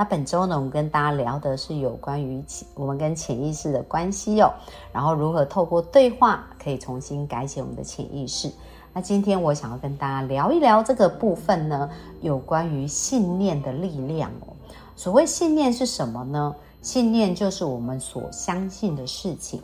那本周呢，我们跟大家聊的是有关于我们跟潜意识的关系哦，然后如何透过对话可以重新改写我们的潜意识。那今天我想要跟大家聊一聊这个部分呢，有关于信念的力量哦。所谓信念是什么呢？信念就是我们所相信的事情。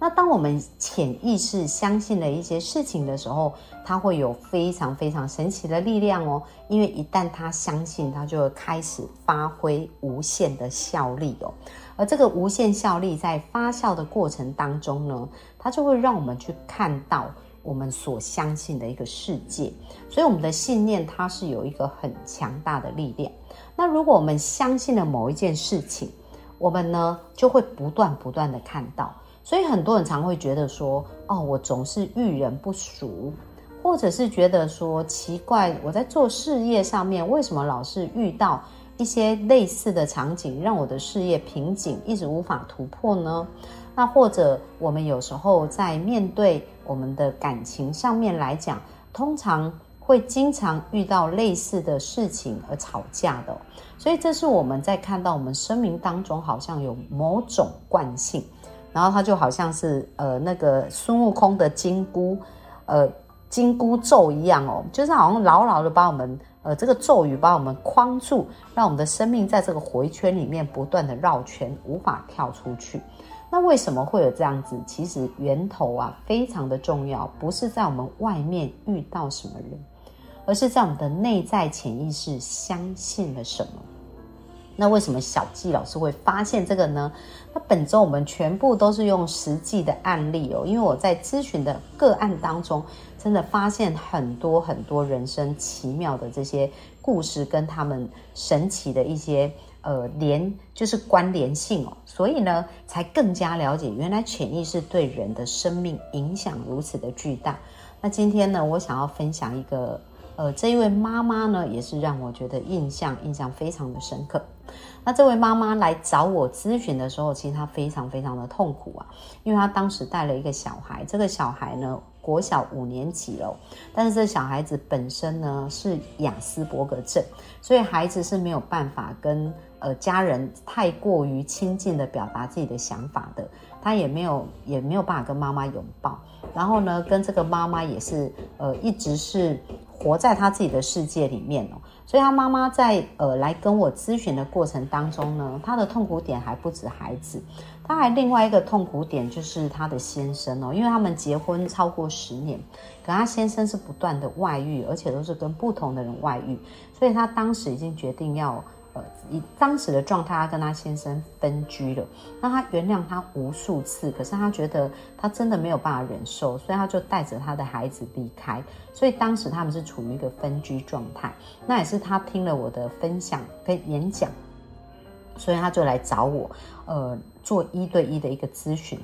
那当我们潜意识相信了一些事情的时候，它会有非常非常神奇的力量哦。因为一旦他相信，他就会开始发挥无限的效力哦。而这个无限效力在发酵的过程当中呢，它就会让我们去看到我们所相信的一个世界。所以我们的信念它是有一个很强大的力量。那如果我们相信了某一件事情，我们呢就会不断不断的看到。所以很多人常会觉得说，哦，我总是遇人不淑，或者是觉得说奇怪，我在做事业上面为什么老是遇到一些类似的场景，让我的事业瓶颈一直无法突破呢？那或者我们有时候在面对我们的感情上面来讲，通常会经常遇到类似的事情而吵架的。所以这是我们在看到我们生命当中好像有某种惯性。然后他就好像是呃那个孙悟空的金箍，呃金箍咒一样哦，就是好像牢牢的把我们呃这个咒语把我们框住，让我们的生命在这个回圈里面不断的绕圈，无法跳出去。那为什么会有这样子？其实源头啊非常的重要，不是在我们外面遇到什么人，而是在我们的内在潜意识相信了什么。那为什么小纪老师会发现这个呢？那本周我们全部都是用实际的案例哦，因为我在咨询的个案当中，真的发现很多很多人生奇妙的这些故事，跟他们神奇的一些呃连就是关联性哦，所以呢，才更加了解原来潜意识对人的生命影响如此的巨大。那今天呢，我想要分享一个。呃，这一位妈妈呢，也是让我觉得印象印象非常的深刻。那这位妈妈来找我咨询的时候，其实她非常非常的痛苦啊，因为她当时带了一个小孩，这个小孩呢，国小五年级了，但是这小孩子本身呢是雅斯伯格症，所以孩子是没有办法跟呃家人太过于亲近的表达自己的想法的，他也没有也没有办法跟妈妈拥抱，然后呢，跟这个妈妈也是呃一直是。活在他自己的世界里面哦，所以他妈妈在呃来跟我咨询的过程当中呢，他的痛苦点还不止孩子，他还另外一个痛苦点就是他的先生哦，因为他们结婚超过十年，可他先生是不断的外遇，而且都是跟不同的人外遇，所以他当时已经决定要。以当时的状态，他跟他先生分居了。那他原谅他无数次，可是他觉得他真的没有办法忍受，所以他就带着他的孩子离开。所以当时他们是处于一个分居状态。那也是他听了我的分享跟演讲，所以他就来找我，呃，做一对一的一个咨询。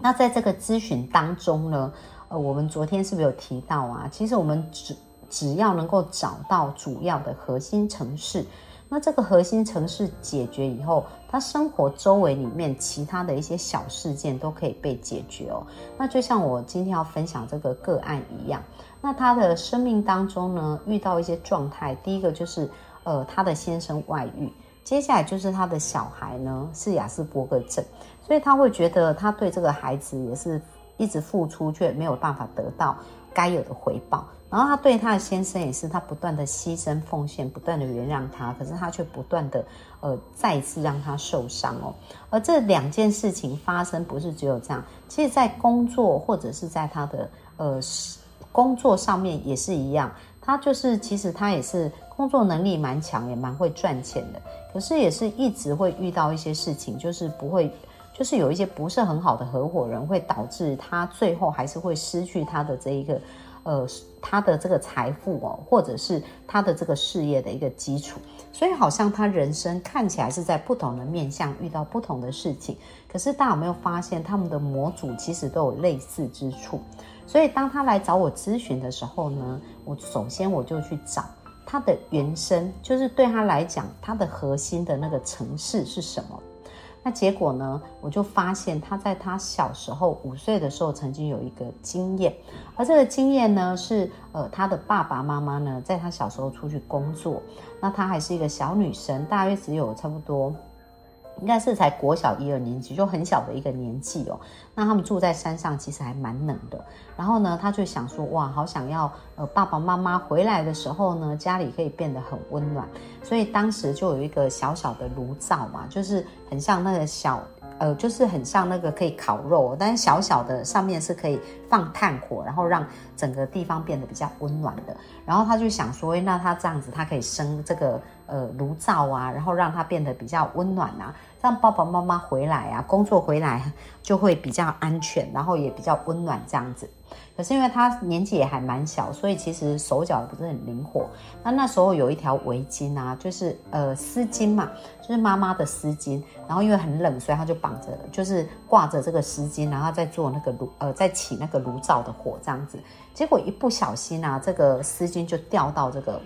那在这个咨询当中呢，呃，我们昨天是不是有提到啊？其实我们只只要能够找到主要的核心城市。那这个核心城市解决以后，他生活周围里面其他的一些小事件都可以被解决哦。那就像我今天要分享这个个案一样，那他的生命当中呢，遇到一些状态，第一个就是呃他的先生外遇，接下来就是他的小孩呢是雅斯伯格症，所以他会觉得他对这个孩子也是一直付出，却没有办法得到该有的回报。然后他对他的先生也是，他不断的牺牲奉献，不断的原谅他，可是他却不断的呃再次让他受伤哦。而这两件事情发生不是只有这样，其实在工作或者是在他的呃工作上面也是一样。他就是其实他也是工作能力蛮强，也蛮会赚钱的，可是也是一直会遇到一些事情，就是不会，就是有一些不是很好的合伙人，会导致他最后还是会失去他的这一个。呃他的这个财富哦，或者是他的这个事业的一个基础。所以好像他人生看起来是在不同的面向遇到不同的事情，可是大家有没有发现他们的模组其实都有类似之处？所以当他来找我咨询的时候呢，我首先我就去找他的原生，就是对他来讲，他的核心的那个城市是什么？那结果呢，我就发现他在他小时候五岁的时候曾经有一个经验，而这个经验呢是呃他的爸爸妈妈呢在他小时候出去工作，那他还是一个小女生，大约只有差不多。应该是才国小一二年级，就很小的一个年纪哦。那他们住在山上，其实还蛮冷的。然后呢，他就想说，哇，好想要呃爸爸妈妈回来的时候呢，家里可以变得很温暖。所以当时就有一个小小的炉灶嘛，就是很像那个小。呃，就是很像那个可以烤肉，但是小小的上面是可以放炭火，然后让整个地方变得比较温暖的。然后他就想说，那他这样子，他可以生这个呃炉灶啊，然后让它变得比较温暖啊，让爸爸妈妈回来啊，工作回来就会比较安全，然后也比较温暖这样子。可是因为他年纪也还蛮小，所以其实手脚也不是很灵活。那那时候有一条围巾啊，就是呃丝巾嘛，就是妈妈的丝巾。然后因为很冷，所以他就绑着，就是挂着这个丝巾，然后再做那个炉呃，再起那个炉灶的火这样子。结果一不小心啊，这个丝巾就掉到这个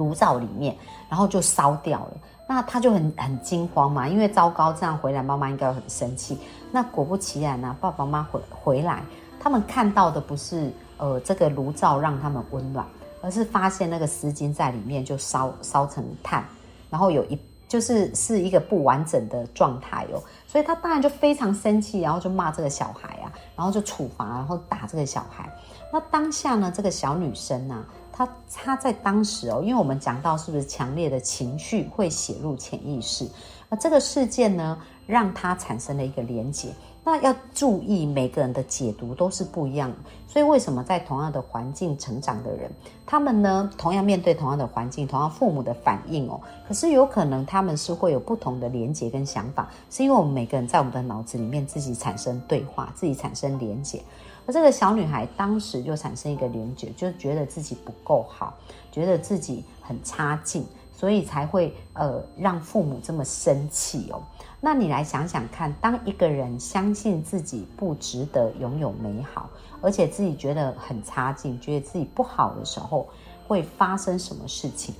炉灶里面，然后就烧掉了。那他就很很惊慌嘛，因为糟糕，这样回来妈妈应该会很生气。那果不其然呢，爸爸妈妈回回来。他们看到的不是呃这个炉灶让他们温暖，而是发现那个丝巾在里面就烧烧成炭，然后有一就是是一个不完整的状态哦，所以他当然就非常生气，然后就骂这个小孩啊，然后就处罚，然后打这个小孩。那当下呢，这个小女生呢，他他在当时哦，因为我们讲到是不是强烈的情绪会写入潜意识，而这个事件呢，让他产生了一个连结。那要注意，每个人的解读都是不一样，所以为什么在同样的环境成长的人，他们呢同样面对同样的环境，同样父母的反应哦，可是有可能他们是会有不同的连结跟想法，是因为我们每个人在我们的脑子里面自己产生对话，自己产生连结，这个小女孩当时就产生一个连结，就觉得自己不够好，觉得自己很差劲。所以才会呃让父母这么生气哦。那你来想想看，当一个人相信自己不值得拥有美好，而且自己觉得很差劲，觉得自己不好的时候，会发生什么事情？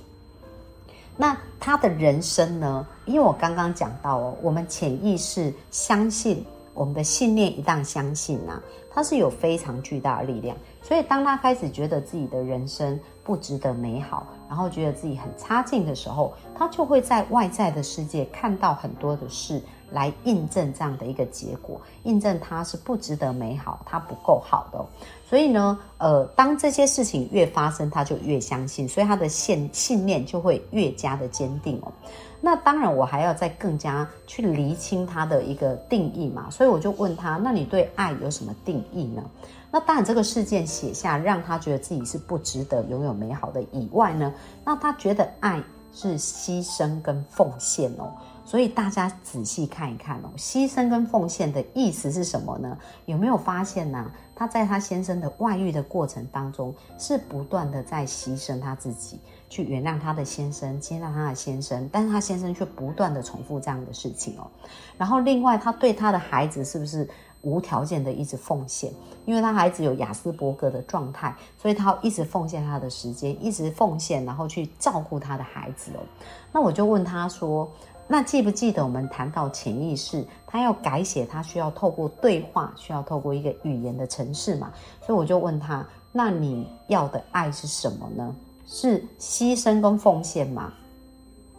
那他的人生呢？因为我刚刚讲到哦，我们潜意识相信我们的信念，一旦相信啊，它是有非常巨大的力量。所以当他开始觉得自己的人生，不值得美好，然后觉得自己很差劲的时候，他就会在外在的世界看到很多的事来印证这样的一个结果，印证他是不值得美好，他不够好的。所以呢，呃，当这些事情越发生，他就越相信，所以他的信信念就会越加的坚定哦。那当然，我还要再更加去厘清他的一个定义嘛，所以我就问他：那你对爱有什么定义呢？那当然，这个事件写下，让他觉得自己是不值得拥有美好的以外呢，那他觉得爱是牺牲跟奉献哦。所以大家仔细看一看哦，牺牲跟奉献的意思是什么呢？有没有发现呢？他在他先生的外遇的过程当中，是不断的在牺牲他自己，去原谅他的先生，接纳他的先生，但是他先生却不断的重复这样的事情哦。然后另外，他对他的孩子是不是？无条件的一直奉献，因为他孩子有雅斯伯格的状态，所以他要一直奉献他的时间，一直奉献，然后去照顾他的孩子哦。那我就问他说：“那记不记得我们谈到潜意识，他要改写，他需要透过对话，需要透过一个语言的程式嘛？所以我就问他：那你要的爱是什么呢？是牺牲跟奉献吗？”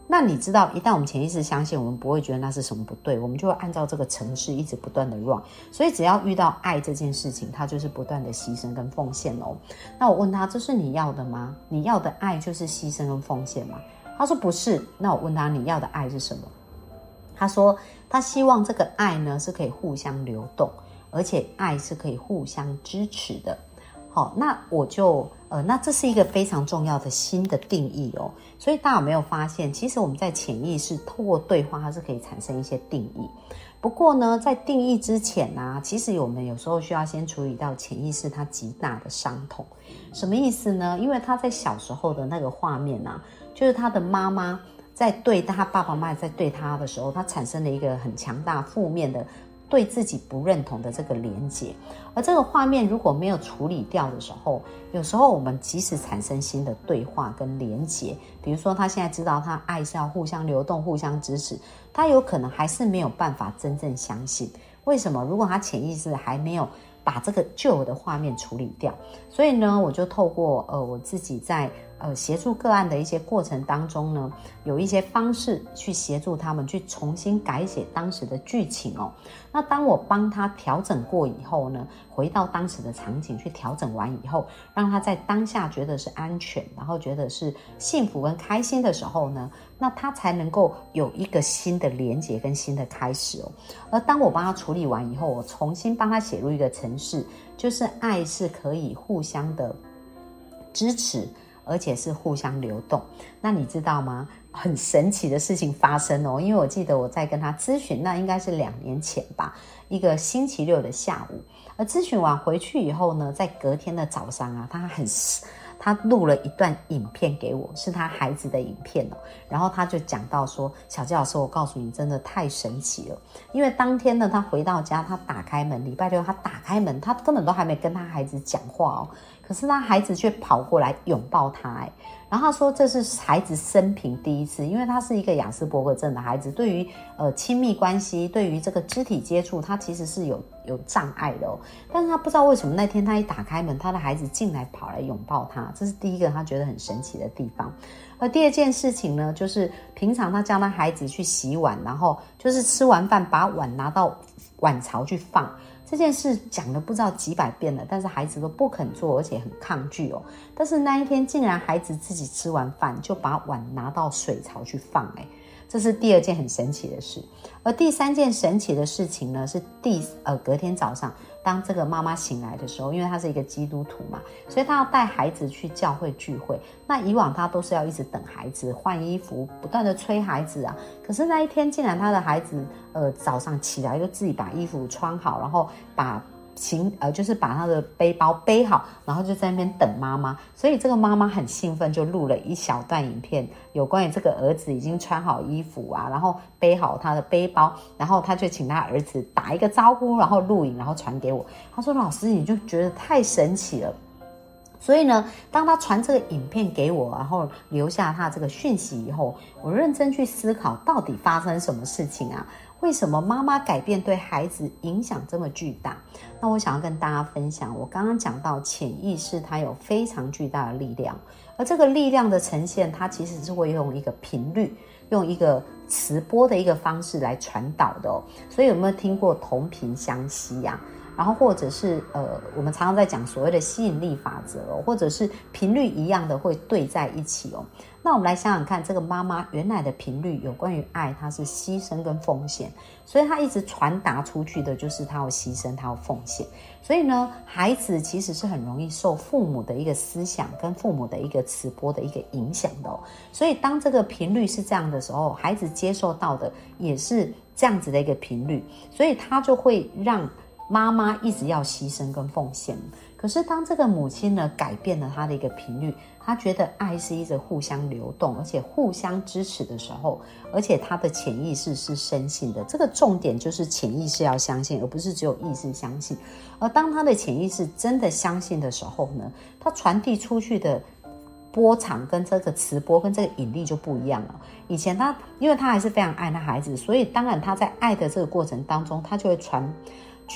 那你知道，一旦我们潜意识相信，我们不会觉得那是什么不对，我们就会按照这个程式一直不断的 run。所以只要遇到爱这件事情，它就是不断的牺牲跟奉献哦。那我问他，这是你要的吗？你要的爱就是牺牲跟奉献吗？他说不是。那我问他，你要的爱是什么？他说他希望这个爱呢是可以互相流动，而且爱是可以互相支持的。好，那我就呃，那这是一个非常重要的新的定义哦。所以大家有没有发现，其实我们在潜意识透过对话，它是可以产生一些定义。不过呢，在定义之前呢，其实我们有时候需要先处理到潜意识它极大的伤痛。什么意思呢？因为他在小时候的那个画面呢，就是他的妈妈在对他爸爸妈妈在对他的时候，他产生了一个很强大负面的。对自己不认同的这个连接，而这个画面如果没有处理掉的时候，有时候我们即使产生新的对话跟连接，比如说他现在知道他爱是要互相流动、互相支持，他有可能还是没有办法真正相信。为什么？如果他潜意识还没有把这个旧的画面处理掉，所以呢，我就透过呃我自己在。呃，协助个案的一些过程当中呢，有一些方式去协助他们去重新改写当时的剧情哦。那当我帮他调整过以后呢，回到当时的场景去调整完以后，让他在当下觉得是安全，然后觉得是幸福跟开心的时候呢，那他才能够有一个新的连接跟新的开始哦。而当我帮他处理完以后，我重新帮他写入一个程式，就是爱是可以互相的支持。而且是互相流动，那你知道吗？很神奇的事情发生哦，因为我记得我在跟他咨询，那应该是两年前吧，一个星期六的下午，而咨询完回去以后呢，在隔天的早上啊，他很。他录了一段影片给我，是他孩子的影片哦。然后他就讲到说：“小鸡老师，我告诉你，真的太神奇了。因为当天呢，他回到家，他打开门，礼拜六他打开门，他根本都还没跟他孩子讲话哦。可是他孩子却跑过来拥抱他，哎。然后他说这是孩子生平第一次，因为他是一个雅斯伯格症的孩子，对于呃亲密关系，对于这个肢体接触，他其实是有有障碍的哦。但是他不知道为什么那天他一打开门，他的孩子进来跑来拥抱他，这是第一个他觉得很神奇的地方。而第二件事情呢，就是平常他叫他孩子去洗碗，然后就是吃完饭把碗拿到碗槽去放。这件事讲了不知道几百遍了，但是孩子都不肯做，而且很抗拒哦。但是那一天竟然孩子自己吃完饭就把碗拿到水槽去放，哎。这是第二件很神奇的事，而第三件神奇的事情呢，是第呃隔天早上，当这个妈妈醒来的时候，因为她是一个基督徒嘛，所以她要带孩子去教会聚会。那以往她都是要一直等孩子换衣服，不断的催孩子啊。可是那一天，竟然她的孩子呃早上起来就自己把衣服穿好，然后把。行，呃，就是把他的背包背好，然后就在那边等妈妈。所以这个妈妈很兴奋，就录了一小段影片，有关于这个儿子已经穿好衣服啊，然后背好他的背包，然后他就请他儿子打一个招呼，然后录影，然后传给我。他说：“老师，你就觉得太神奇了。”所以呢，当他传这个影片给我，然后留下他这个讯息以后，我认真去思考，到底发生什么事情啊？为什么妈妈改变对孩子影响这么巨大？那我想要跟大家分享，我刚刚讲到潜意识，它有非常巨大的力量，而这个力量的呈现，它其实是会用一个频率，用一个磁波的一个方式来传导的哦。所以有没有听过同频相吸呀？然后或者是呃，我们常常在讲所谓的吸引力法则，或者是频率一样的会对在一起哦。那我们来想想看，这个妈妈原来的频率有关于爱，它是牺牲跟奉献，所以她一直传达出去的就是她要牺牲，她要奉献。所以呢，孩子其实是很容易受父母的一个思想跟父母的一个磁波的一个影响的。所以当这个频率是这样的时候，孩子接受到的也是这样子的一个频率，所以他就会让。妈妈一直要牺牲跟奉献，可是当这个母亲呢改变了她的一个频率，她觉得爱是一直互相流动，而且互相支持的时候，而且她的潜意识是深信的。这个重点就是潜意识要相信，而不是只有意识相信。而当她的潜意识真的相信的时候呢，她传递出去的波长跟这个磁波跟这个引力就不一样了。以前她因为她还是非常爱那孩子，所以当然她在爱的这个过程当中，她就会传。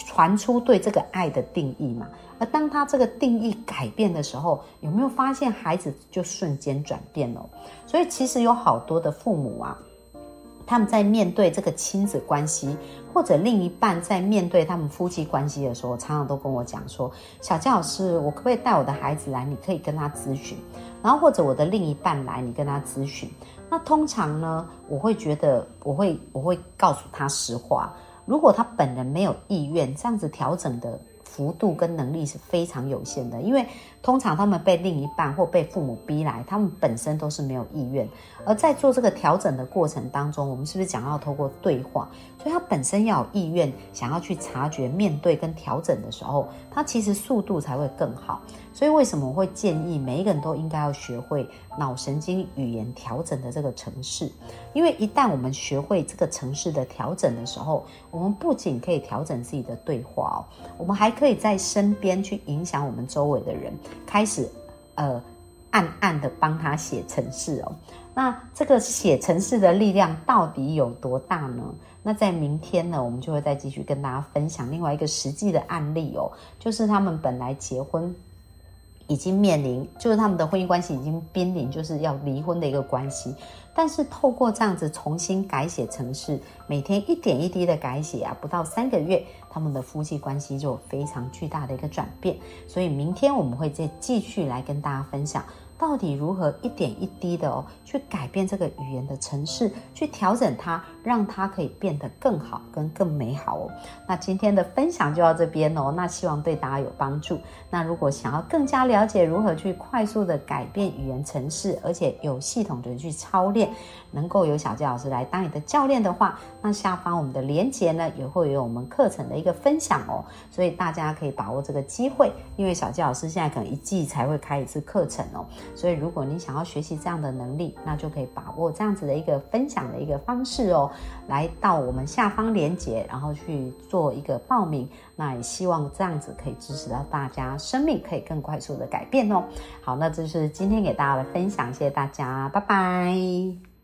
传出对这个爱的定义嘛，而当他这个定义改变的时候，有没有发现孩子就瞬间转变了？所以其实有好多的父母啊，他们在面对这个亲子关系，或者另一半在面对他们夫妻关系的时候，常常都跟我讲说：“小姜老师，我可不可以带我的孩子来？你可以跟他咨询，然后或者我的另一半来，你跟他咨询。那通常呢，我会觉得我会我会告诉他实话。”如果他本人没有意愿，这样子调整的幅度跟能力是非常有限的，因为通常他们被另一半或被父母逼来，他们本身都是没有意愿。而在做这个调整的过程当中，我们是不是讲要透过对话？所以他本身要有意愿，想要去察觉、面对跟调整的时候，他其实速度才会更好。所以为什么我会建议每一个人都应该要学会脑神经语言调整的这个程式？因为一旦我们学会这个程式的调整的时候，我们不仅可以调整自己的对话哦，我们还可以在身边去影响我们周围的人，开始呃暗暗的帮他写程式哦。那这个写程式的力量到底有多大呢？那在明天呢，我们就会再继续跟大家分享另外一个实际的案例哦，就是他们本来结婚。已经面临，就是他们的婚姻关系已经濒临，就是要离婚的一个关系。但是透过这样子重新改写程式，每天一点一滴的改写啊，不到三个月，他们的夫妻关系就有非常巨大的一个转变。所以明天我们会再继续来跟大家分享。到底如何一点一滴的哦，去改变这个语言的程式，去调整它，让它可以变得更好跟更美好哦。那今天的分享就到这边哦，那希望对大家有帮助。那如果想要更加了解如何去快速的改变语言程式，而且有系统的去操练，能够有小杰老师来当你的教练的话，那下方我们的连结呢也会有我们课程的一个分享哦。所以大家可以把握这个机会，因为小杰老师现在可能一季才会开一次课程哦。所以，如果你想要学习这样的能力，那就可以把握这样子的一个分享的一个方式哦，来到我们下方连接，然后去做一个报名。那也希望这样子可以支持到大家，生命可以更快速的改变哦。好，那这是今天给大家的分享，谢谢大家，拜拜。